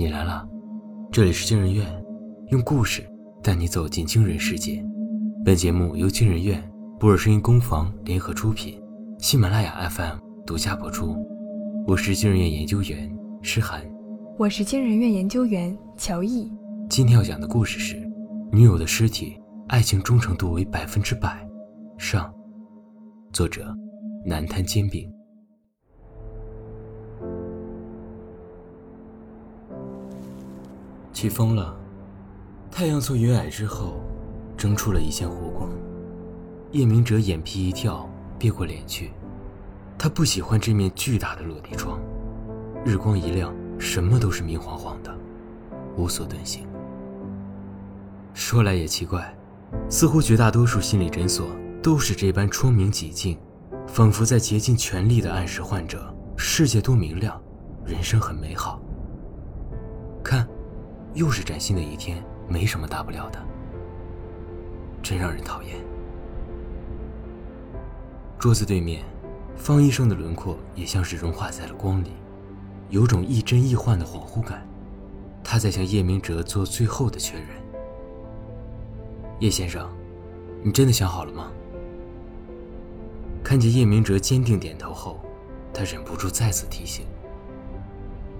你来了，这里是惊人院，用故事带你走进惊人世界。本节目由惊人院、博尔声音工坊联合出品，喜马拉雅 FM 独家播出。我是惊人院研究员诗涵，我是惊人院研究员乔毅。今天要讲的故事是：女友的尸体，爱情忠诚度为百分之百。上，作者南滩煎饼。起风了，太阳从云霭之后蒸出了一线湖光。叶明哲眼皮一跳，别过脸去。他不喜欢这面巨大的落地窗，日光一亮，什么都是明晃晃的，无所遁形。说来也奇怪，似乎绝大多数心理诊所都是这般窗明几净，仿佛在竭尽全力地暗示患者：世界多明亮，人生很美好。看。又是崭新的一天，没什么大不了的，真让人讨厌。桌子对面，方医生的轮廓也像是融化在了光里，有种亦真亦幻的恍惚感。他在向叶明哲做最后的确认。叶先生，你真的想好了吗？看见叶明哲坚定点头后，他忍不住再次提醒：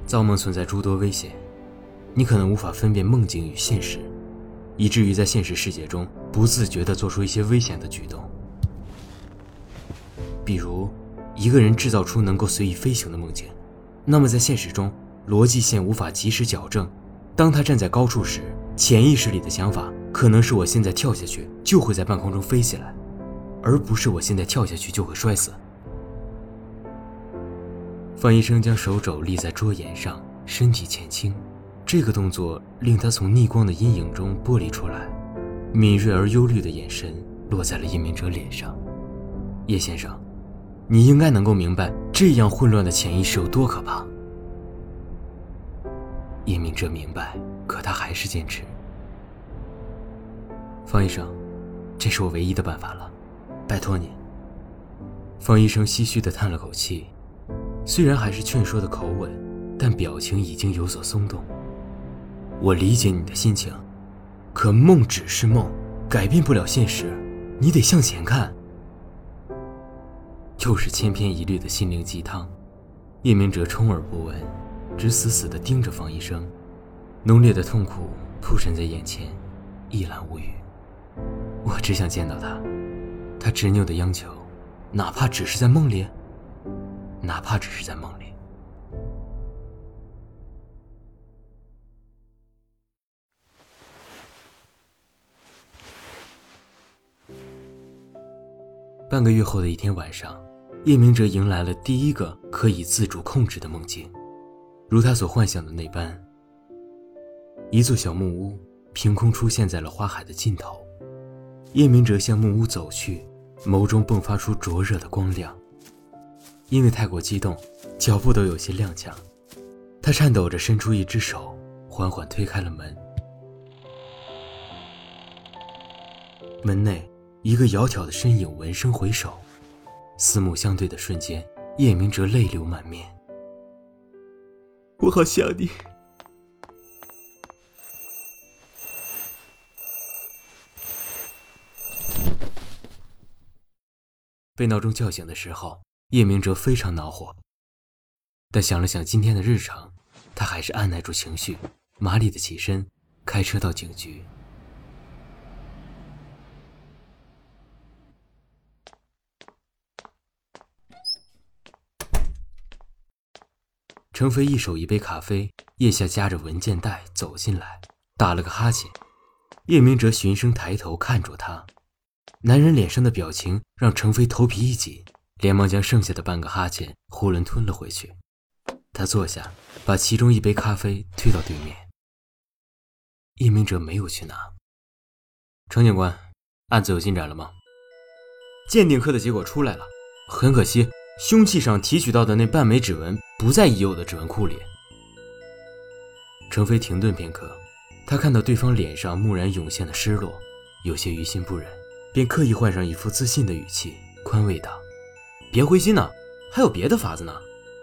造梦存在诸多危险。你可能无法分辨梦境与现实，以至于在现实世界中不自觉地做出一些危险的举动。比如，一个人制造出能够随意飞行的梦境，那么在现实中逻辑线无法及时矫正。当他站在高处时，潜意识里的想法可能是我现在跳下去就会在半空中飞起来，而不是我现在跳下去就会摔死。方医生将手肘立在桌沿上，身体前倾。这个动作令他从逆光的阴影中剥离出来，敏锐而忧虑的眼神落在了叶明哲脸上。叶先生，你应该能够明白这样混乱的潜意识有多可怕。叶明哲明白，可他还是坚持。方医生，这是我唯一的办法了，拜托你。方医生唏嘘地叹了口气，虽然还是劝说的口吻，但表情已经有所松动。我理解你的心情，可梦只是梦，改变不了现实。你得向前看。又是千篇一律的心灵鸡汤。叶明哲充耳不闻，只死死地盯着方医生。浓烈的痛苦铺陈在眼前，一览无余。我只想见到他。他执拗的央求，哪怕只是在梦里，哪怕只是在梦里。半个月后的一天晚上，叶明哲迎来了第一个可以自主控制的梦境，如他所幻想的那般，一座小木屋凭空出现在了花海的尽头。叶明哲向木屋走去，眸中迸发出灼热的光亮。因为太过激动，脚步都有些踉跄，他颤抖着伸出一只手，缓缓推开了门。门内。一个窈窕的身影闻声回首，四目相对的瞬间，叶明哲泪流满面。我好想你。被闹钟叫醒的时候，叶明哲非常恼火，但想了想今天的日程，他还是按耐住情绪，麻利的起身，开车到警局。程飞一手一杯咖啡，腋下夹着文件袋走进来，打了个哈欠。叶明哲循声抬头看着他，男人脸上的表情让程飞头皮一紧，连忙将剩下的半个哈欠囫囵吞了回去。他坐下，把其中一杯咖啡推到对面。叶明哲没有去拿。程警官，案子有进展了吗？鉴定科的结果出来了，很可惜。凶器上提取到的那半枚指纹不在已有的指纹库里。程飞停顿片刻，他看到对方脸上蓦然涌现的失落，有些于心不忍，便刻意换上一副自信的语气，宽慰道：“别灰心呐，还有别的法子呢。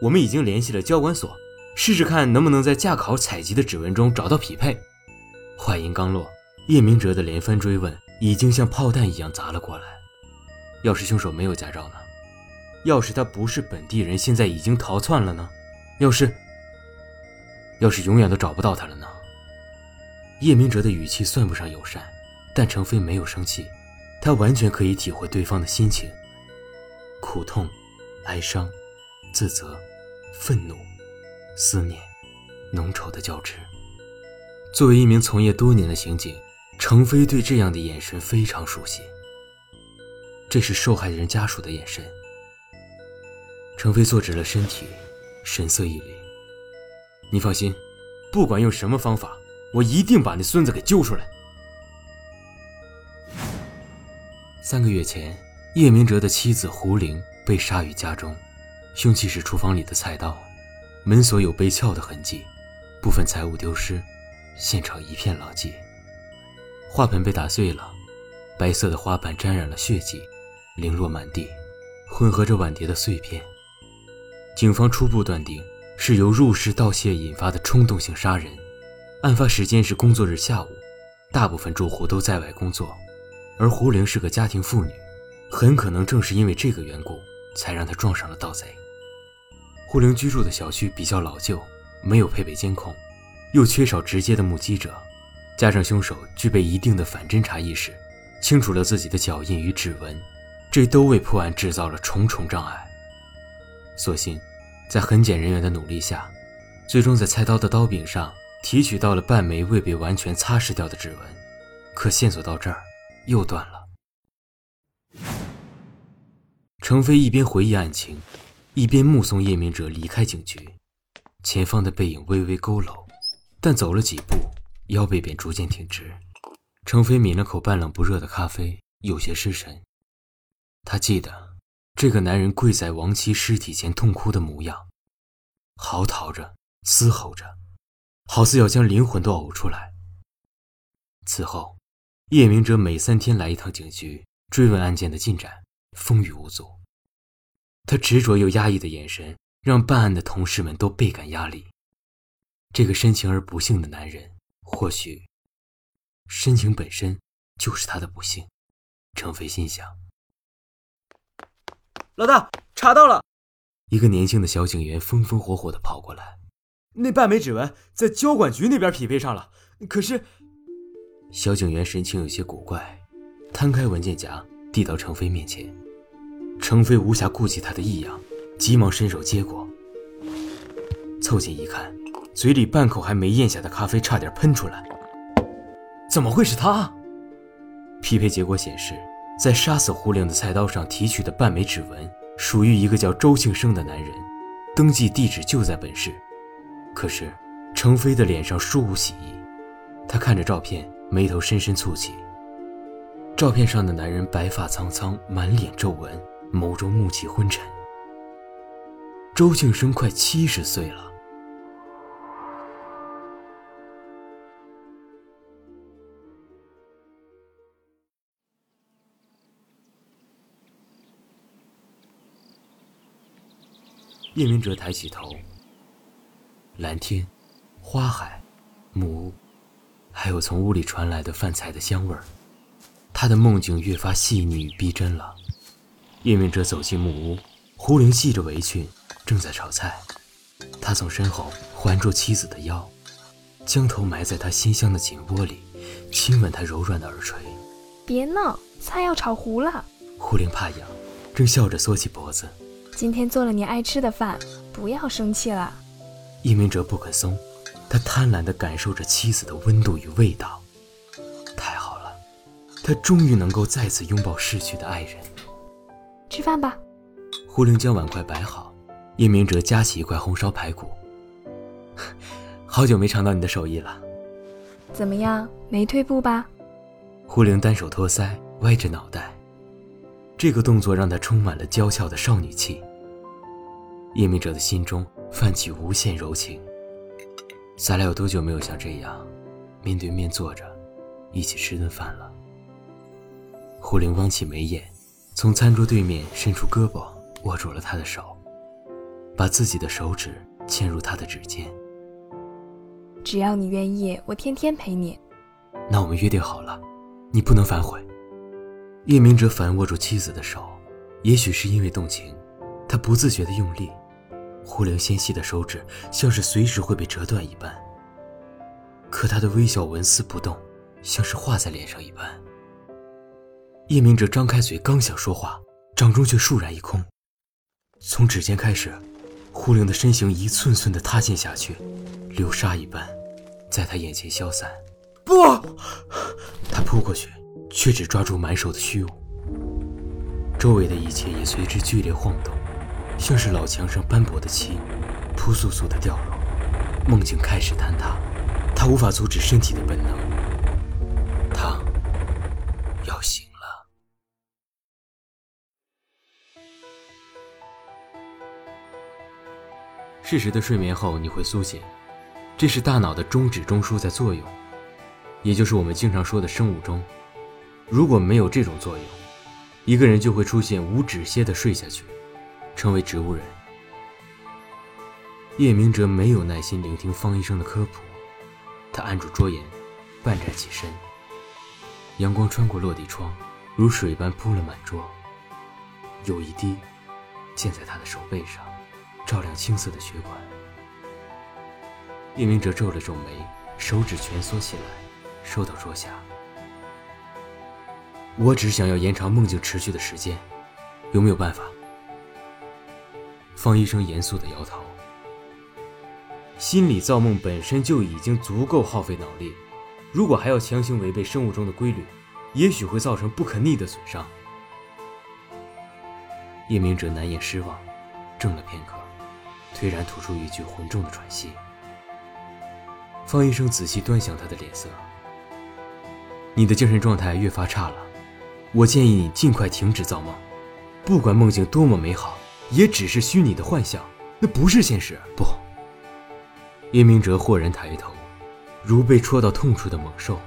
我们已经联系了交管所，试试看能不能在驾考采集的指纹中找到匹配。话音刚落，叶明哲的连番追问已经像炮弹一样砸了过来。要是凶手没有驾照呢？要是他不是本地人，现在已经逃窜了呢？要是……要是永远都找不到他了呢？叶明哲的语气算不上友善，但程飞没有生气，他完全可以体会对方的心情：苦痛、哀伤、自责、愤怒、思念，浓稠的交织。作为一名从业多年的刑警，程飞对这样的眼神非常熟悉。这是受害人家属的眼神。程飞坐直了身体，神色一凛：“你放心，不管用什么方法。”我一定把那孙子给揪出来。三个月前，叶明哲的妻子胡玲被杀于家中，凶器是厨房里的菜刀，门锁有被撬的痕迹，部分财物丢失，现场一片狼藉。花盆被打碎了，白色的花瓣沾染了血迹，零落满地，混合着碗碟的碎片。警方初步断定是由入室盗窃引发的冲动性杀人。案发时间是工作日下午，大部分住户都在外工作，而胡玲是个家庭妇女，很可能正是因为这个缘故，才让她撞上了盗贼。胡玲居住的小区比较老旧，没有配备监控，又缺少直接的目击者，加上凶手具备一定的反侦查意识，清楚了自己的脚印与指纹，这都为破案制造了重重障碍。所幸，在痕检人员的努力下，最终在菜刀的刀柄上。提取到了半枚未被完全擦拭掉的指纹，可线索到这儿又断了。程飞一边回忆案情，一边目送叶明哲离开警局，前方的背影微微佝偻，但走了几步，腰背便逐渐挺直。程飞抿了口半冷不热的咖啡，有些失神。他记得这个男人跪在亡妻尸体前痛哭的模样，嚎啕着，嘶吼着。好似要将灵魂都呕出来。此后，叶明哲每三天来一趟警局，追问案件的进展，风雨无阻。他执着又压抑的眼神，让办案的同事们都倍感压力。这个深情而不幸的男人，或许深情本身就是他的不幸。程飞心想：老大，查到了！一个年轻的小警员风风火火的跑过来。那半枚指纹在交管局那边匹配上了，可是，小警员神情有些古怪，摊开文件夹递到程飞面前。程飞无暇顾及他的异样，急忙伸手接过，凑近一看，嘴里半口还没咽下的咖啡差点喷出来。怎么会是他？匹配结果显示，在杀死胡玲的菜刀上提取的半枚指纹属于一个叫周庆生的男人，登记地址就在本市。可是，程飞的脸上殊无喜意。他看着照片，眉头深深蹙起。照片上的男人白发苍苍，满脸皱纹，眸中暮气昏沉。周庆生快七十岁了。叶明哲抬起头。蓝天，花海，木屋，还有从屋里传来的饭菜的香味儿，他的梦境越发细腻与逼真了。叶明哲走进木屋，胡玲系着围裙，正在炒菜。他从身后环住妻子的腰，将头埋在她馨香的颈窝里，亲吻她柔软的耳垂。别闹，菜要炒糊了。胡玲怕痒，正笑着缩起脖子。今天做了你爱吃的饭，不要生气了。叶明哲不肯松，他贪婪地感受着妻子的温度与味道。太好了，他终于能够再次拥抱逝去的爱人。吃饭吧。胡玲将碗筷摆好，叶明哲夹起一块红烧排骨。好久没尝到你的手艺了。怎么样，没退步吧？胡玲单手托腮，歪着脑袋，这个动作让她充满了娇俏的少女气。叶明哲的心中。泛起无限柔情。咱俩有多久没有像这样，面对面坐着，一起吃顿饭了？胡玲弯起眉眼，从餐桌对面伸出胳膊，握住了他的手，把自己的手指嵌入他的指尖。只要你愿意，我天天陪你。那我们约定好了，你不能反悔。叶明哲反握住妻子的手，也许是因为动情，他不自觉地用力，胡灵纤细的手指像是随时会被折断一般。可他的微笑纹丝不动，像是画在脸上一般。叶明哲张开嘴，刚想说话，掌中却倏然一空。从指尖开始，胡灵的身形一寸寸地塌陷下去，流沙一般，在他眼前消散。不，他扑过去。却只抓住满手的虚无，周围的一切也随之剧烈晃动，像是老墙上斑驳的漆，扑簌簌的掉落。梦境开始坍塌，他无法阻止身体的本能，他要醒了。适时的睡眠后，你会苏醒，这是大脑的中指中枢在作用，也就是我们经常说的生物钟。如果没有这种作用，一个人就会出现无止歇的睡下去，成为植物人。叶明哲没有耐心聆听方医生的科普，他按住桌沿，半站起身。阳光穿过落地窗，如水般铺了满桌，有一滴溅在他的手背上，照亮青色的血管。叶明哲皱了皱眉，手指蜷缩起来，收到桌下。我只想要延长梦境持续的时间，有没有办法？方医生严肃的摇头。心理造梦本身就已经足够耗费脑力，如果还要强行违背生物钟的规律，也许会造成不可逆的损伤。叶明哲难掩失望，怔了片刻，颓然吐出一句浑重的喘息。方医生仔细端详他的脸色，你的精神状态越发差了。我建议你尽快停止造梦，不管梦境多么美好，也只是虚拟的幻想，那不是现实。不，叶明哲豁然抬头，如被戳到痛处的猛兽，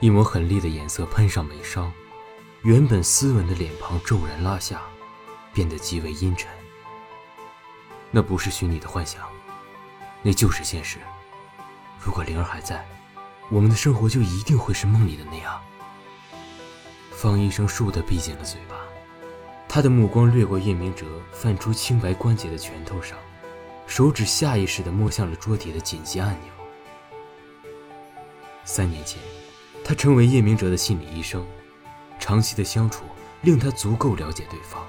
一抹狠厉的颜色喷上眉梢，原本斯文的脸庞骤然拉下，变得极为阴沉。那不是虚拟的幻想，那就是现实。如果灵儿还在，我们的生活就一定会是梦里的那样。方医生倏地闭紧了嘴巴，他的目光掠过叶明哲泛出青白关节的拳头上，手指下意识地摸向了桌底的紧急按钮。三年前，他成为叶明哲的心理医生，长期的相处令他足够了解对方。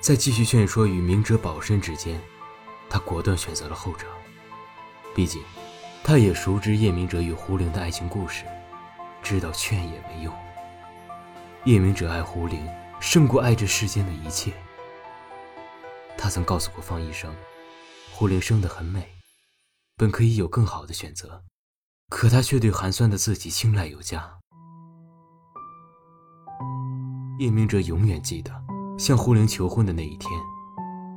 在继续劝说与明哲保身之间，他果断选择了后者。毕竟，他也熟知叶明哲与胡玲的爱情故事，知道劝也没用。叶明哲爱胡玲，胜过爱这世间的一切。他曾告诉过方医生，胡玲生得很美，本可以有更好的选择，可他却对寒酸的自己青睐有加。叶明哲永远记得向胡玲求婚的那一天，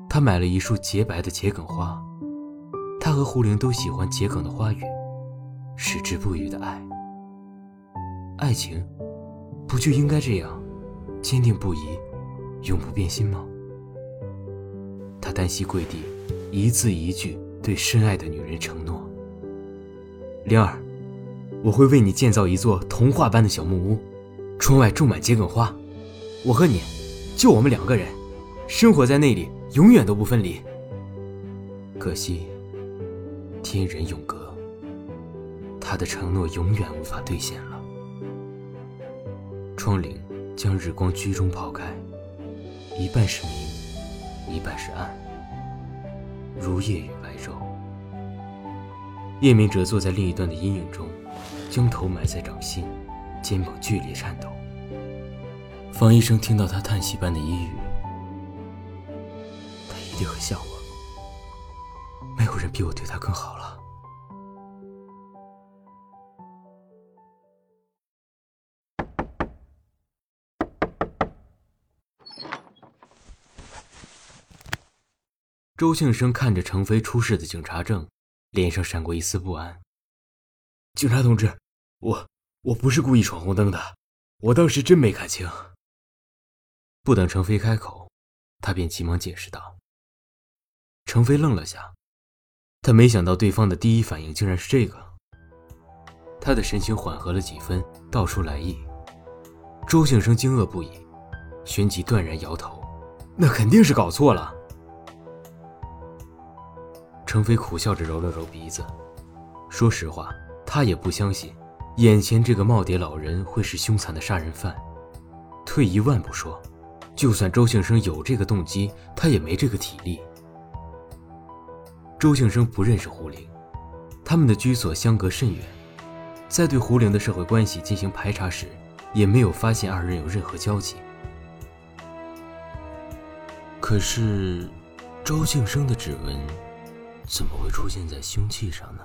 他买了一束洁白的桔梗花，他和胡玲都喜欢桔梗的花语，矢志不渝的爱，爱情。不就应该这样，坚定不移，永不变心吗？他单膝跪地，一字一句对深爱的女人承诺：“灵儿，我会为你建造一座童话般的小木屋，窗外种满桔梗花，我和你，就我们两个人，生活在那里，永远都不分离。可惜，天人永隔，他的承诺永远无法兑现了。”窗棂将日光居中抛开，一半是明，一半是暗，如夜与白昼。叶明哲坐在另一端的阴影中，将头埋在掌心，肩膀剧烈颤抖。方医生听到他叹息般的呓语，他一定很想我，没有人比我对他更好了。周庆生看着程飞出示的警察证，脸上闪过一丝不安。警察同志，我我不是故意闯红灯的，我当时真没看清。不等程飞开口，他便急忙解释道。程飞愣了下，他没想到对方的第一反应竟然是这个。他的神情缓和了几分，道出来意。周庆生惊愕不已，旋即断然摇头：“那肯定是搞错了。”程飞苦笑着揉了揉鼻子，说实话，他也不相信眼前这个耄耋老人会是凶残的杀人犯。退一万步说，就算周庆生有这个动机，他也没这个体力。周庆生不认识胡玲，他们的居所相隔甚远，在对胡玲的社会关系进行排查时，也没有发现二人有任何交集。可是，周庆生的指纹。怎么会出现在凶器上呢？